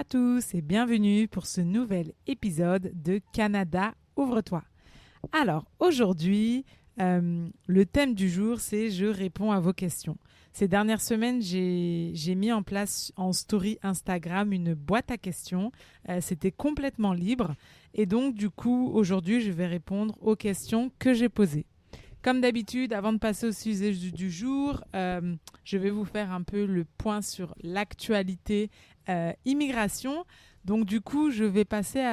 À tous et bienvenue pour ce nouvel épisode de Canada Ouvre-toi. Alors aujourd'hui, euh, le thème du jour, c'est je réponds à vos questions. Ces dernières semaines, j'ai mis en place en story Instagram une boîte à questions. Euh, c'était complètement libre. Et donc, du coup, aujourd'hui, je vais répondre aux questions que j'ai posées. Comme d'habitude, avant de passer au sujet du, jour, euh, je vais vous faire un peu le point sur l'actualité euh, immigration. Donc du coup, je vais passer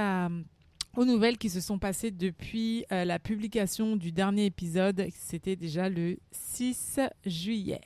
aux nouvelles qui se sont passées depuis euh, la publication du dernier épisode. C'était déjà le 6 juillet.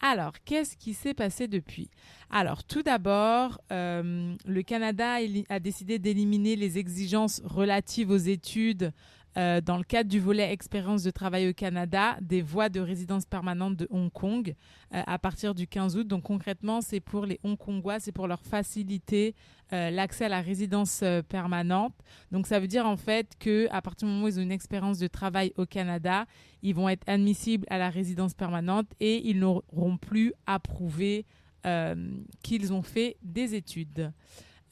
Alors, qu'est-ce qui s'est passé depuis? Alors, tout d'abord, le Canada a décidé d'éliminer les exigences relatives aux études euh, dans le cadre du volet expérience de travail au Canada, des voies de résidence permanente de Hong Kong euh, à partir du 15 août. Donc concrètement, c'est pour les Hongkongois, c'est pour leur faciliter euh, l'accès à la résidence permanente. Donc ça veut dire en fait que à partir du moment où ils ont une expérience de travail au Canada, ils vont être admissibles à la résidence permanente et ils n'auront plus à prouver qu'ils ont fait des études.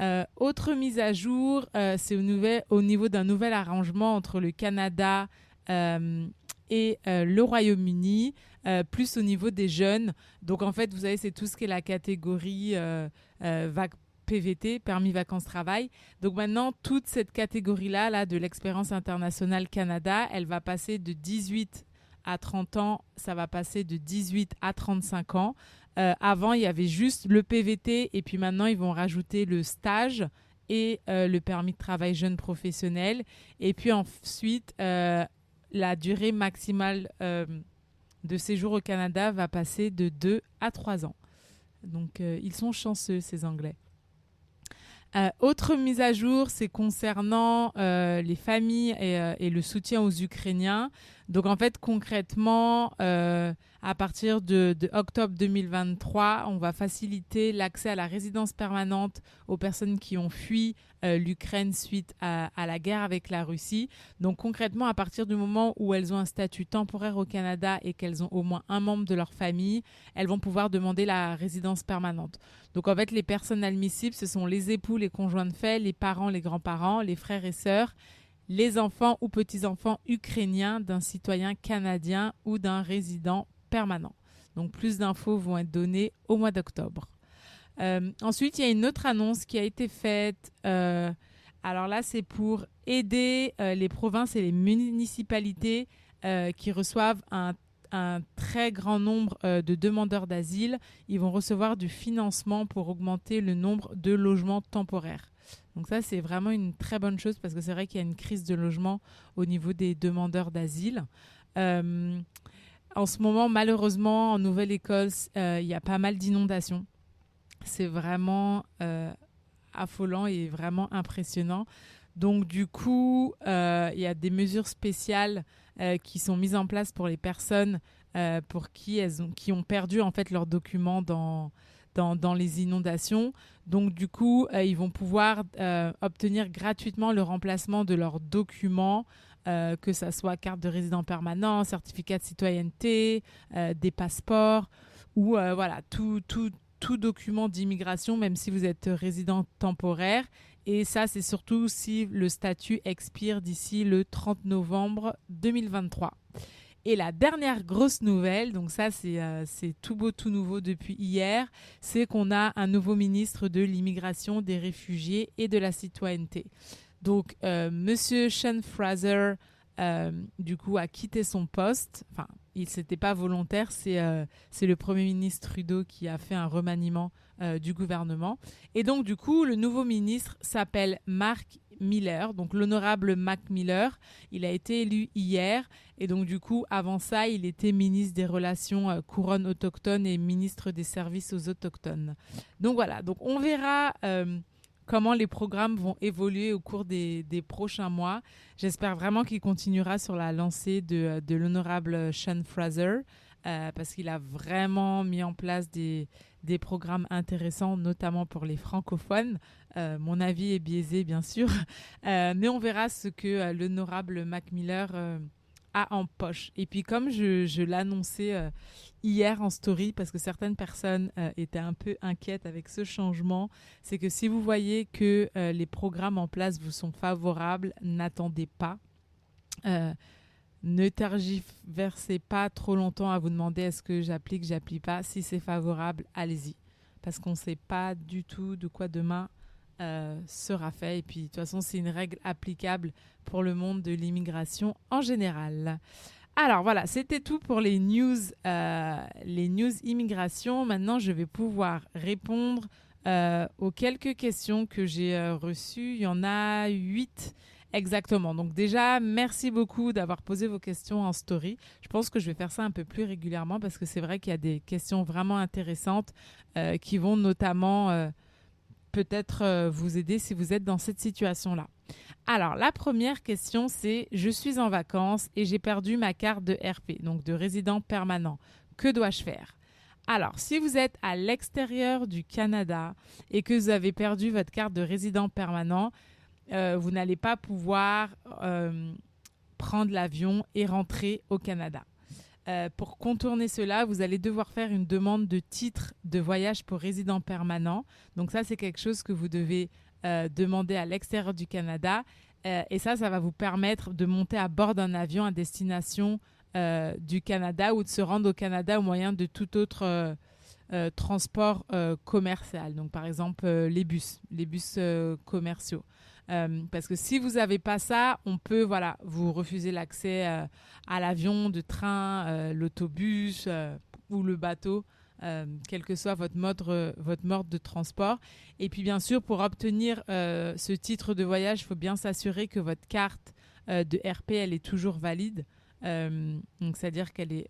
Euh, autre mise à jour, euh, c'est au, niveau d'un nouvel arrangement entre le Canada euh, et le Royaume-Uni, plus au niveau des jeunes. Donc en fait, vous savez, c'est tout ce qui est la catégorie PVT, permis vacances-travail. Donc maintenant, toute cette catégorie-là là, de l'expérience internationale Canada, elle va passer de 18 à 30 ans, ça va passer de 18 à 35 ans. Euh, avant, il y avait juste le PVT et puis maintenant, ils vont rajouter le stage et euh, le permis de travail jeune professionnel. Et puis ensuite, euh, la durée maximale de séjour au Canada va passer de 2 à 3 ans. Donc, ils sont chanceux, ces Anglais. autre mise à jour, c'est concernant les familles et, le soutien aux Ukrainiens. Donc en fait, concrètement, euh, à partir de, octobre 2023, on va faciliter l'accès à la résidence permanente aux personnes qui ont fui euh, l'Ukraine suite à, la guerre avec la Russie. Donc concrètement, à partir du moment où elles ont un statut temporaire au Canada et qu'elles ont au moins un membre de leur famille, elles vont pouvoir demander la résidence permanente. Donc en fait, les personnes admissibles, ce sont les époux, les conjoints de fait, les parents, les grands-parents, les frères et sœurs les enfants ou petits-enfants ukrainiens d'un citoyen canadien ou d'un résident permanent. Donc plus d'infos vont être données au mois d'octobre. Euh, ensuite, il y a une autre annonce qui a été faite. Euh, alors là, c'est pour aider euh, les provinces et les municipalités qui reçoivent un, un, très grand nombre de demandeurs d'asile. Ils vont recevoir du financement pour augmenter le nombre de logements temporaires. Donc ça, c'est vraiment une très bonne chose parce que c'est vrai qu'il y a une crise de logement au niveau des demandeurs d'asile. Euh, en ce moment, malheureusement, en Nouvelle-Écosse, euh, il y a pas mal d'inondations. C'est vraiment euh, affolant et vraiment impressionnant. Donc du coup, il y a des mesures spéciales qui sont mises en place pour les personnes pour qui elles ont, qui ont perdu en fait leurs documents dans dans, les inondations. Donc du coup, euh, ils vont pouvoir euh, obtenir gratuitement le remplacement de leurs documents, euh, que ce soit carte de résident permanent, certificat de citoyenneté, des passeports ou voilà tout, tout, tout document d'immigration, même si vous êtes résident temporaire. Et ça, c'est surtout si le statut expire d'ici le 30 novembre 2023. Et la dernière grosse nouvelle, donc ça euh, c'est tout beau, tout nouveau depuis hier, c'est qu'on a un nouveau ministre de l'immigration, des réfugiés et de la citoyenneté. Donc euh, Monsieur Sean Fraser, euh, du coup, a quitté son poste. Enfin, il s'était pas volontaire, c'est c'est le Premier ministre Trudeau qui a fait un remaniement du gouvernement. Et donc, du coup, le nouveau ministre s'appelle Marc Miller, donc l'honorable Mac Miller. Il a été élu hier et donc du coup, avant ça, il était ministre des Relations euh, couronnes autochtones et ministre des Services aux autochtones. Donc voilà, donc on verra euh, comment les programmes vont évoluer au cours des, prochains mois. J'espère vraiment qu'il continuera sur la lancée de, de l'honorable Sean Fraser. Euh, parce qu'il a vraiment mis en place des, programmes intéressants, notamment pour les francophones. Euh, mon avis est biaisé, bien sûr, euh, mais on verra ce que l'honorable Mac Miller a en poche. Et puis, comme je l'annonçais hier en story, parce que certaines personnes étaient un peu inquiètes avec ce changement, c'est que si vous voyez que les programmes en place vous sont favorables, n'attendez pas ne tergiversez pas trop longtemps à vous demander est-ce que j'applique, j'applique pas. Si c'est favorable, allez-y. Parce qu'on ne sait pas du tout de quoi demain euh, sera fait. Et puis, de toute façon, c'est une règle applicable pour le monde de l'immigration en général. Alors voilà, c'était tout pour les news, euh, les news immigration. Maintenant, je vais pouvoir répondre euh, aux quelques questions que j'ai reçues. Il y en a huit Exactement. Donc déjà, merci beaucoup d'avoir posé vos questions en story. Je pense que je vais faire ça un peu plus régulièrement parce que c'est vrai qu'il y a des questions vraiment intéressantes euh, qui vont notamment euh, peut-être euh, vous aider si vous êtes dans cette situation-là. Alors, la première question, c'est je suis en vacances et j'ai perdu ma carte de RP, donc de résident permanent. Que dois-je faire? Alors, si vous êtes à l'extérieur du Canada et que vous avez perdu votre carte de résident permanent, euh, vous n'allez pas pouvoir euh, prendre l'avion et rentrer au Canada. Euh, pour contourner cela, vous allez devoir faire une demande de titre de voyage pour résident permanent. Donc ça, c'est quelque chose que vous devez demander à l'extérieur du Canada. et ça, ça va vous permettre de monter à bord d'un avion à destination du Canada ou de se rendre au Canada au moyen de tout autre transport commercial. Donc par exemple, les bus, les bus commerciaux. Euh, parce que si vous n'avez pas ça, on peut voilà, vous refuser l'accès euh, à l'avion, de train, euh, l'autobus ou le bateau. quel que soit votre mode, votre mode de transport. Et puis bien sûr, pour obtenir ce titre de voyage, il faut bien s'assurer que votre carte de RP, elle est toujours valide. donc c'est-à-dire qu'elle est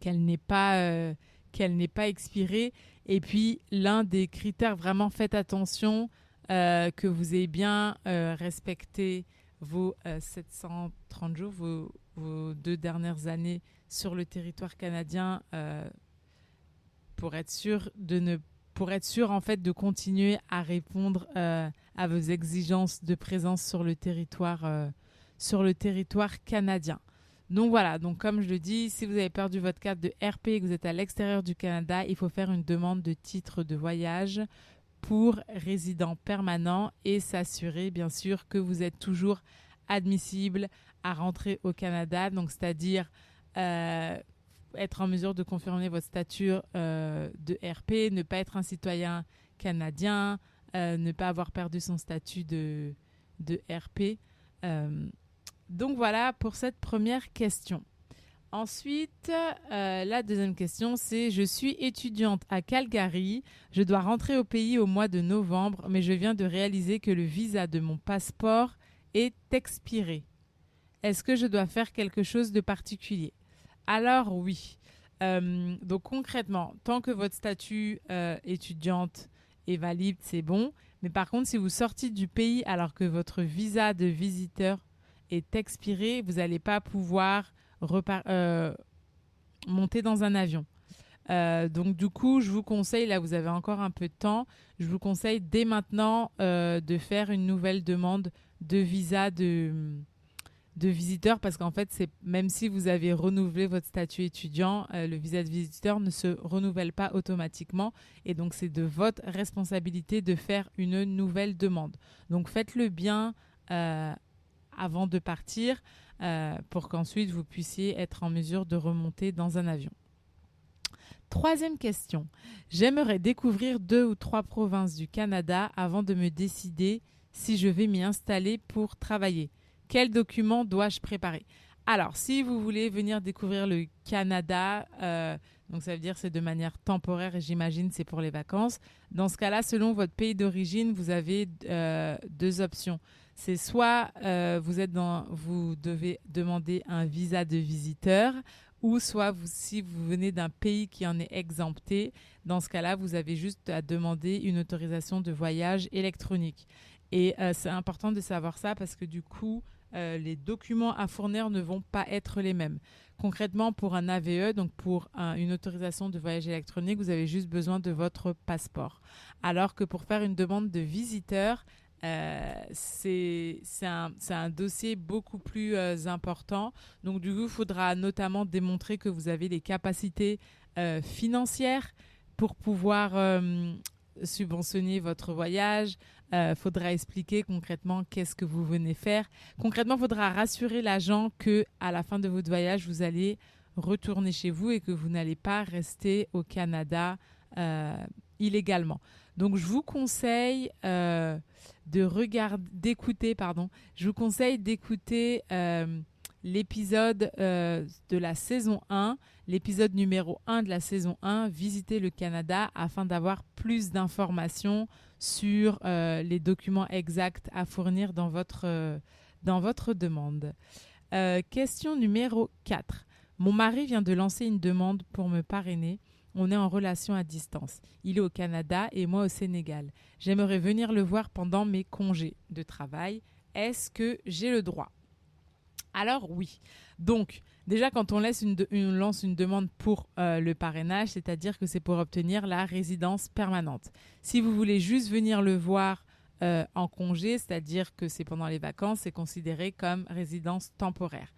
qu'elle n'est pas qu'elle n'est pas expirée. Et puis l'un des critères vraiment faites attention, euh, que vous ayez bien euh, respecté vos 730 euh, jours, vos, deux dernières années sur le territoire canadien pour être sûr de ne pour être sûr en fait de continuer à répondre à vos exigences de présence sur le territoire sur le territoire canadien. Donc voilà, donc comme je le dis, si vous avez perdu votre carte de RP et que vous êtes à l'extérieur du Canada, il faut faire une demande de titre de voyage pour résidents permanents et s'assurer bien sûr que vous êtes toujours admissible à rentrer au Canada, donc c'est-à-dire euh, être en mesure de confirmer votre statut euh, de RP, ne pas être un citoyen canadien, euh, ne pas avoir perdu son statut de, de RP. donc voilà pour cette première question. Ensuite, euh, la deuxième question, c'est je suis étudiante à Calgary. Je dois rentrer au pays au mois de novembre, mais je viens de réaliser que le visa de mon passeport est expiré. Est-ce que je dois faire quelque chose de particulier? Alors oui. Euh, donc concrètement, tant que votre statut euh, étudiante est valide, c'est bon. Mais par contre, si vous sortez du pays alors que votre visa de visiteur est expiré, vous n'allez pas pouvoir euh, monter dans un avion. Euh, donc du coup, je vous conseille, là vous avez encore un peu de temps, je vous conseille dès maintenant euh, de faire une nouvelle demande de visa de, de visiteur parce qu'en fait, c'est même si vous avez renouvelé votre statut étudiant, le visa de visiteur ne se renouvelle pas automatiquement et donc c'est de votre responsabilité de faire une nouvelle demande. Donc faites-le bien avant de partir. Euh, pour qu'ensuite vous puissiez être en mesure de remonter dans un avion. Troisième question. J'aimerais découvrir deux ou trois provinces du Canada avant de me décider si je vais m'y installer pour travailler. Quels documents dois-je préparer? Alors, si vous voulez venir découvrir le Canada, euh, Donc ça veut dire c'est de manière temporaire et j'imagine c'est pour les vacances. Dans ce cas-là, selon votre pays d'origine, vous avez euh, deux options. C'est soit euh, vous êtes dans, vous devez demander un visa de visiteur, ou soit si vous venez d'un pays qui en est exempté, dans ce cas-là, vous avez juste à demander une autorisation de voyage électronique. Et euh, c'est important de savoir ça parce que du coup, euh, les documents à fournir ne vont pas être les mêmes. Concrètement, pour un AVE, donc pour une autorisation de voyage électronique, vous avez juste besoin de votre passeport. Alors que pour faire une demande de visiteur, euh, c'est un, dossier beaucoup plus euh, important. Donc, du coup, il faudra notamment démontrer que vous avez les capacités financières pour pouvoir subventionner votre voyage, il euh, faudra expliquer concrètement qu'est-ce que vous venez faire. Concrètement, il faudra rassurer l'agent que à la fin de votre voyage, vous allez retourner chez vous et que vous n'allez pas rester au Canada euh, illégalement. Donc, je vous conseille euh, de regarder, d'écouter, pardon. Je vous conseille d'écouter l'épisode de la saison 1, l'épisode numéro 1 de la saison 1, visiter le Canada afin d'avoir plus d'informations sur euh, les documents exacts à fournir dans votre, euh, dans votre demande. Euh, question numéro 4. Mon mari vient de lancer une demande pour me parrainer. On est en relation à distance. Il est au Canada et moi au Sénégal. J'aimerais venir le voir pendant mes congés de travail. Est-ce que j'ai le droit? Alors oui. Donc, Déjà, quand on, laisse une lance une demande pour euh, le parrainage, c'est-à-dire que c'est pour obtenir la résidence permanente. Si vous voulez juste venir le voir euh, en congé, c'est-à-dire que c'est pendant les vacances, c'est considéré comme résidence temporaire.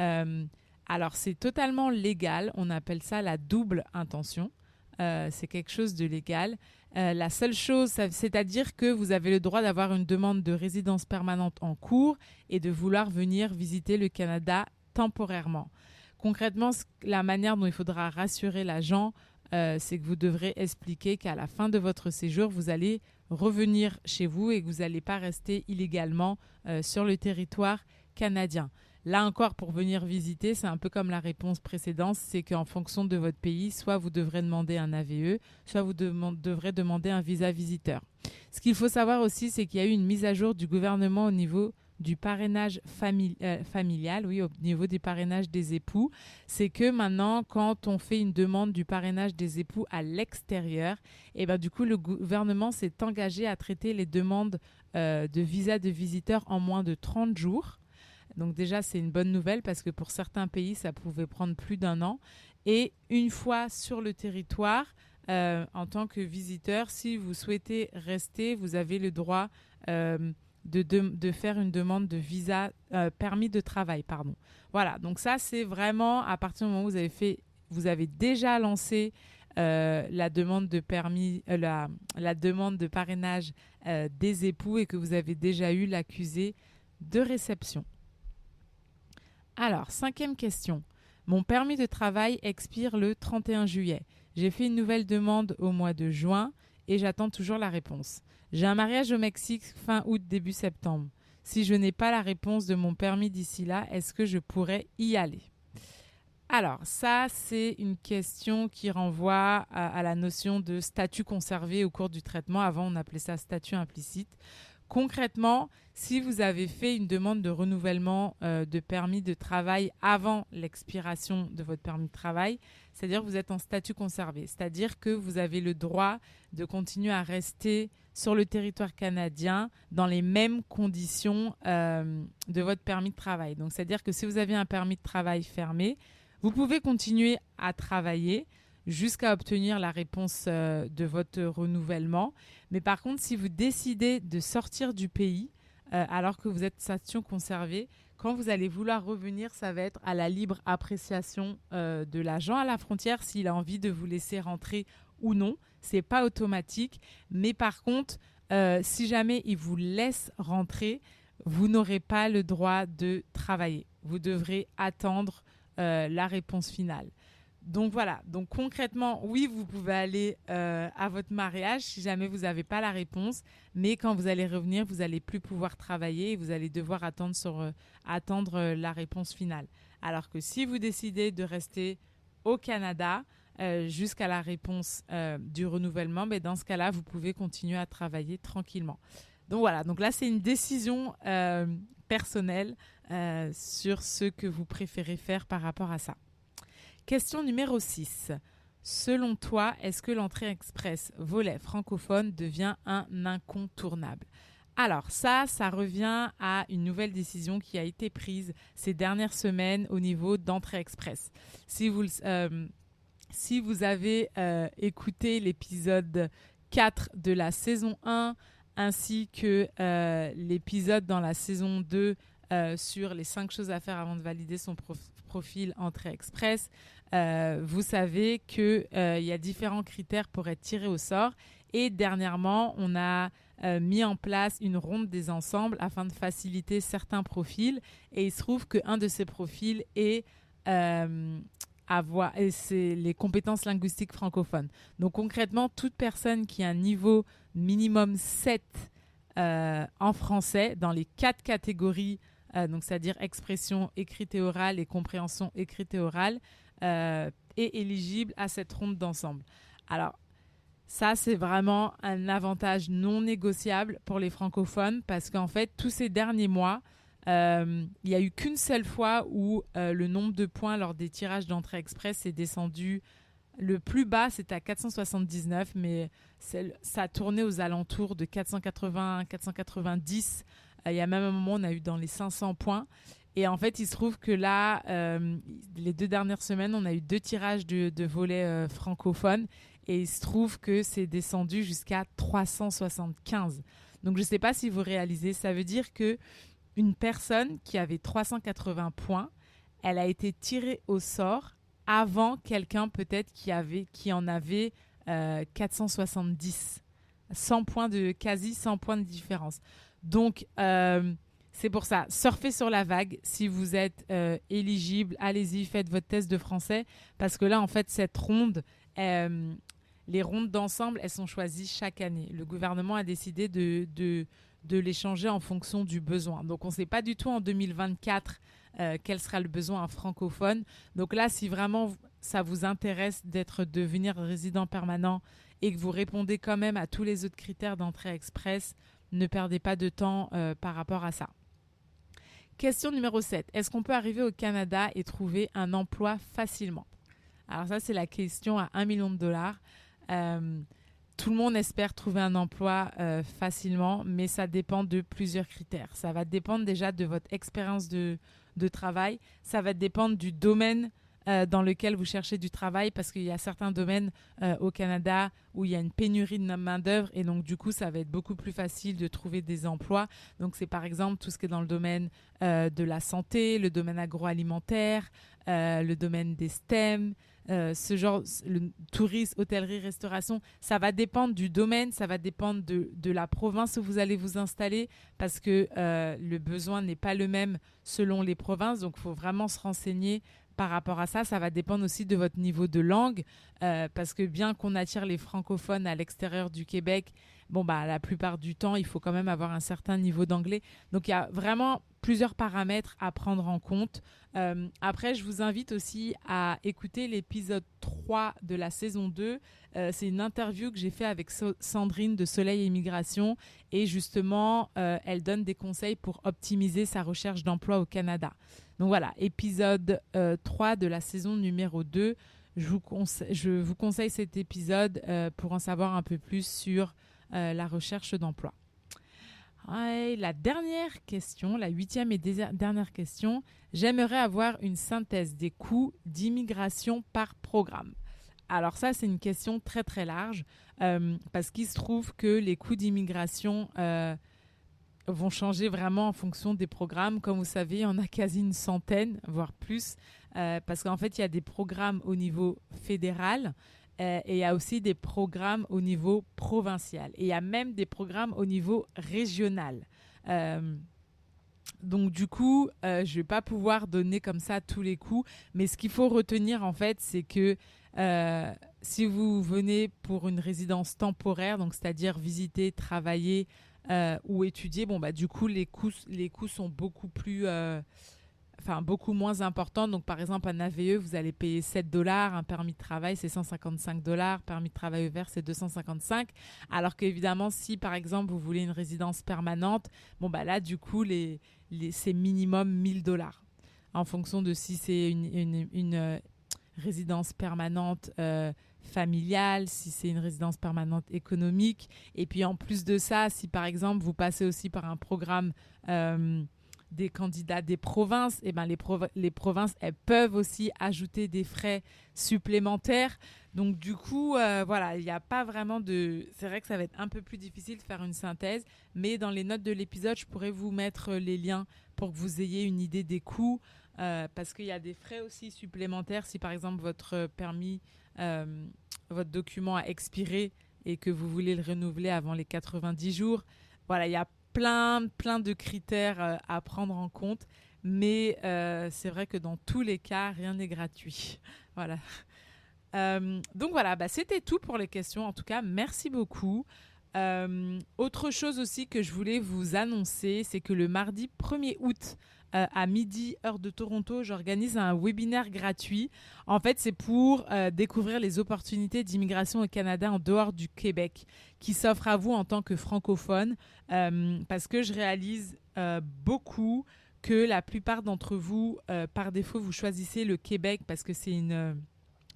Euh, alors, c'est totalement légal. On appelle ça la double intention. c'est quelque chose de légal. la seule chose, c'est-à-dire que vous avez le droit d'avoir une demande de résidence permanente en cours et de vouloir venir visiter le Canada temporairement. Concrètement, la manière dont il faudra rassurer l'agent, euh, c'est que vous devrez expliquer qu'à la fin de votre séjour, vous allez revenir chez vous et que vous n'allez pas rester illégalement euh, sur le territoire canadien. Là encore, pour venir visiter, c'est un peu comme la réponse précédente, c'est qu'en fonction de votre pays, soit vous devrez demander un AVE, soit vous devrez demander un visa visiteur. Ce qu'il faut savoir aussi, c'est qu'il y a eu une mise à jour du gouvernement au niveau du parrainage euh, familial, oui, au niveau du parrainage des époux, c'est que maintenant, quand on fait une demande du parrainage des époux à l'extérieur, et eh ben du coup, le gouvernement s'est engagé à traiter les demandes euh, de visa de visiteurs en moins de 30 jours. Donc déjà, c'est une bonne nouvelle parce que pour certains pays, ça pouvait prendre plus d'un an. Et une fois sur le territoire, euh, en tant que visiteur, si vous souhaitez rester, vous avez le droit de, faire une demande de visa, euh, permis de travail, pardon. Voilà, donc ça c'est vraiment à partir du moment où vous avez fait, vous avez déjà lancé euh, la demande de permis, euh, la, demande de parrainage des époux et que vous avez déjà eu l'accusé de réception. Alors, cinquième question. Mon permis de travail expire le 31 juillet. J'ai fait une nouvelle demande au mois de juin et j'attends toujours la réponse. J'ai un mariage au Mexique fin août, début septembre. Si je n'ai pas la réponse de mon permis d'ici là, est-ce que je pourrais y aller? Alors, ça, c'est une question qui renvoie à, la notion de statut conservé au cours du traitement. Avant, on appelait ça statut implicite. Concrètement, si vous avez fait une demande de renouvellement euh, de permis de travail avant l'expiration de votre permis de travail, c'est-à-dire que vous êtes en statut conservé, c'est-à-dire que vous avez le droit de continuer à rester sur le territoire canadien dans les mêmes conditions euh, de votre permis de travail. Donc, c'est-à-dire que si vous avez un permis de travail fermé, vous pouvez continuer à travailler jusqu'à obtenir la réponse euh, de votre renouvellement. Mais par contre, si vous décidez de sortir du pays euh, alors que vous êtes station conservée, quand vous allez vouloir revenir, ça va être à la libre appréciation euh, de l'agent à la frontière s'il a envie de vous laisser rentrer ou non. C'est pas automatique, mais par contre, si jamais il vous laisse rentrer, vous n'aurez pas le droit de travailler. Vous devrez attendre la réponse finale. Donc voilà, donc concrètement, oui, vous pouvez aller euh, à votre mariage si jamais vous n'avez pas la réponse, mais quand vous allez revenir, vous n'allez plus pouvoir travailler et vous allez devoir attendre, euh, euh, la réponse finale. Alors que si vous décidez de rester au Canada, jusqu'à la réponse du renouvellement, mais dans ce cas-là, vous pouvez continuer à travailler tranquillement. Donc voilà, donc là c'est une décision personnelle sur ce que vous préférez faire par rapport à ça. Question numéro 6. Selon toi, est-ce que l'entrée express volet francophone devient un incontournable? Alors ça, ça revient à une nouvelle décision qui a été prise ces dernières semaines au niveau d'entrée express. Si vous, euh, si vous avez euh, écouté l'épisode 4 de la saison 1 ainsi que euh, l'épisode dans la saison 2 sur les 5 choses à faire avant de valider son profil entrée express, vous savez qu'il y a différents critères pour être tiré au sort. Et dernièrement, on a euh, mis en place une ronde des ensembles afin de faciliter certains profils. Et il se trouve qu'un de ces profils est euh, avoir, et c'est les compétences linguistiques francophones. Donc concrètement, toute personne qui a un niveau minimum 7 euh, en français dans les quatre catégories, donc c'est-à-dire expression écrite et orale et compréhension écrite et orale, est éligible à cette ronde d'ensemble. Alors, ça, c'est vraiment un avantage non négociable pour les francophones parce qu'en fait, tous ces derniers mois, euh, il n'y a eu qu'une seule fois où euh, le nombre de points lors des tirages d'entrée express est descendu. Le plus bas, c'était à 479, mais ça a tourné aux alentours de 480, 490. Euh, il y a même un moment, on a eu dans les 500 points. Et en fait, il se trouve que là, les deux dernières semaines, on a eu deux tirages de, volets francophones et il se trouve que c'est descendu jusqu'à 375. Donc je ne sais pas si vous réalisez, ça veut dire que une personne qui avait 380 points, elle a été tirée au sort avant quelqu'un peut-être qui qui en avait 470. Euh, 100 points de quasi 100 points de différence. Donc euh, c'est pour ça, surfez sur la vague. Si vous êtes euh, éligible, allez-y, faites votre test de français. Parce que là, en fait, cette ronde, les rondes d'ensemble, elles sont choisies chaque année. Le gouvernement a décidé de, de, les changer en fonction du besoin. Donc on ne sait pas du tout en 2024 euh, quel sera le besoin francophone. Donc là, si vraiment ça vous intéresse d'être devenir résident permanent et que vous répondez quand même à tous les autres critères d'entrée express, ne perdez pas de temps euh, par rapport à ça. Question numéro 7. Est-ce qu'on peut arriver au Canada et trouver un emploi facilement? Alors ça, c'est la question à 1 million de dollars. Euh, tout le monde espère trouver un emploi euh, facilement, mais ça dépend de plusieurs critères. Ça va dépendre déjà de votre expérience de, de, travail, ça va dépendre du domaine euh, dans lequel vous cherchez du travail, parce qu'il y a certains domaines au Canada où il y a une pénurie de main-d'œuvre, et donc du coup, ça va être beaucoup plus facile de trouver des emplois. Donc c'est par exemple tout ce qui est dans le domaine de la santé, le domaine agroalimentaire, le domaine des STEM, euh, ce genre, le tourisme, hôtellerie, restauration, ça va dépendre du domaine, ça va dépendre de, la province où vous allez vous installer, parce que euh, le besoin n'est pas le même selon les provinces, donc il faut vraiment se renseigner par rapport à ça. Ça va dépendre aussi de votre niveau de langue, euh, parce que bien qu'on attire les francophones à l'extérieur du Québec, bon bah la plupart du temps, il faut quand même avoir un certain niveau d'anglais. Donc il y a vraiment plusieurs paramètres à prendre en compte. Euh, après, je vous invite aussi à écouter l'épisode 3 de la saison 2. Euh, c'est une interview que j'ai fait avec Sandrine de Soleil Immigration et justement, elle donne des conseils pour optimiser sa recherche d'emploi au Canada. Donc voilà, épisode 3 de la saison numéro 2. Je vous, conseille cet épisode pour en savoir un peu plus sur la recherche d'emploi la dernière question, la huitième et dernière question, j'aimerais avoir une synthèse des coûts d'immigration par programme. Alors ça, c'est une question très très large euh, parce qu'il se trouve que les coûts d'immigration euh, vont changer vraiment en fonction des programmes. Comme vous savez, il y en a quasi une centaine, voire plus, euh, parce qu'en fait, il y a des programmes au niveau fédéral, euh, et il y a aussi des programmes au niveau provincial. Et il y a même des programmes au niveau régional. Euh, donc du coup, je ne vais pas pouvoir donner comme ça tous les coups. Mais ce qu'il faut retenir en fait, c'est que si vous venez pour une résidence temporaire, donc c'est-à-dire visiter, travailler ou étudier, bon bah du coup les coûts, les coûts sont beaucoup plus enfin beaucoup moins importante. Donc par exemple un AVE, vous allez payer 7 dollars, un permis de travail c'est 155 dollars, permis de travail vert c'est 255. Alors qu'évidemment si par exemple vous voulez une résidence permanente, bon bah là du coup les, c'est minimum 1000 dollars en fonction de si c'est une, euh, résidence permanente. Euh, familiale, si c'est une résidence permanente économique. Et puis en plus de ça, si par exemple vous passez aussi par un programme euh, des candidats des provinces, et eh ben les, les provinces, elles peuvent aussi ajouter des frais supplémentaires. Donc du coup, euh, voilà, il n'y a pas vraiment de... C'est vrai que ça va être un peu plus difficile de faire une synthèse, mais dans les notes de l'épisode, je pourrais vous mettre les liens pour que vous ayez une idée des coûts, euh, parce qu'il y a des frais aussi supplémentaires si par exemple votre permis, euh, votre document a expiré et que vous voulez le renouveler avant les 90 jours. Voilà, il y a plein, plein de critères euh, à prendre en compte. Mais c'est vrai que dans tous les cas, rien n'est gratuit. voilà. Donc voilà, bah, c'était tout pour les questions. En tout cas, merci beaucoup. autre chose aussi que je voulais vous annoncer, c'est que le mardi 1er août, euh, à midi, heure de Toronto, j'organise un webinaire gratuit. En fait, c'est pour euh, découvrir les opportunités d'immigration au Canada en dehors du Québec qui s'offrent à vous en tant que francophone euh, parce que je réalise beaucoup que la plupart d'entre vous, par défaut, vous choisissez le Québec parce que c'est une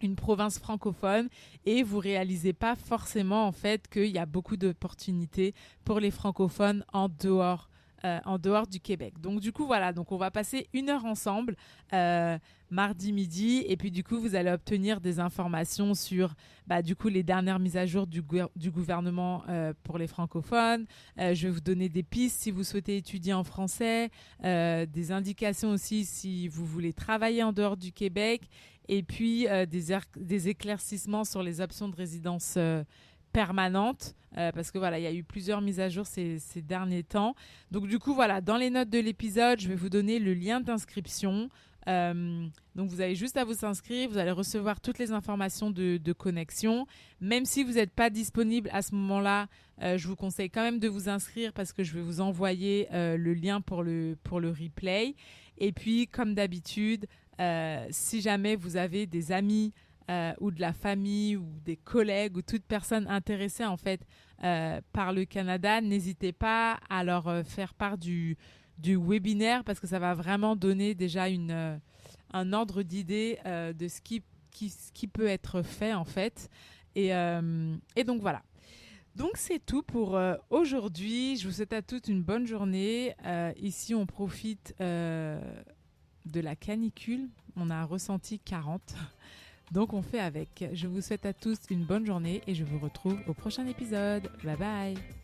une province francophone et vous réalisez pas forcément en fait qu'il y a beaucoup d'opportunités pour les francophones en dehors euh, en dehors du Québec. Donc du coup voilà, donc on va passer une heure ensemble euh, mardi midi et puis du coup vous allez obtenir des informations sur bah, du coup les dernières mises à jour du, gouvernement euh, pour les francophones. je vais vous donner des pistes si vous souhaitez étudier en français, des indications aussi si vous voulez travailler en dehors du Québec et puis des, des éclaircissements sur les options de résidence permanente euh, parce que voilà, il y a eu plusieurs mises à jour ces, derniers temps. Donc du coup, voilà, dans les notes de l'épisode, je vais vous donner le lien d'inscription. Euh, donc vous avez juste à vous inscrire, vous allez recevoir toutes les informations de, connexion. Même si vous n'êtes pas disponible à ce moment-là, euh, je vous conseille quand même de vous inscrire parce que je vais vous envoyer le lien pour le, pour le replay. Et puis, comme d'habitude, si jamais vous avez des amis euh, ou de la famille ou des collègues ou toute personne intéressée en fait euh, par le Canada, n'hésitez pas à leur euh, faire part du, du webinaire parce que ça va vraiment donner déjà une, un ordre d'idée de ce qui, qui, ce qui peut être fait en fait. Et, et donc voilà. Donc c'est tout pour aujourd'hui. Je vous souhaite à toutes une bonne journée. ici on profite de la canicule. On a ressenti 40. Donc on fait avec. Je vous souhaite à tous une bonne journée et je vous retrouve au prochain épisode. Bye bye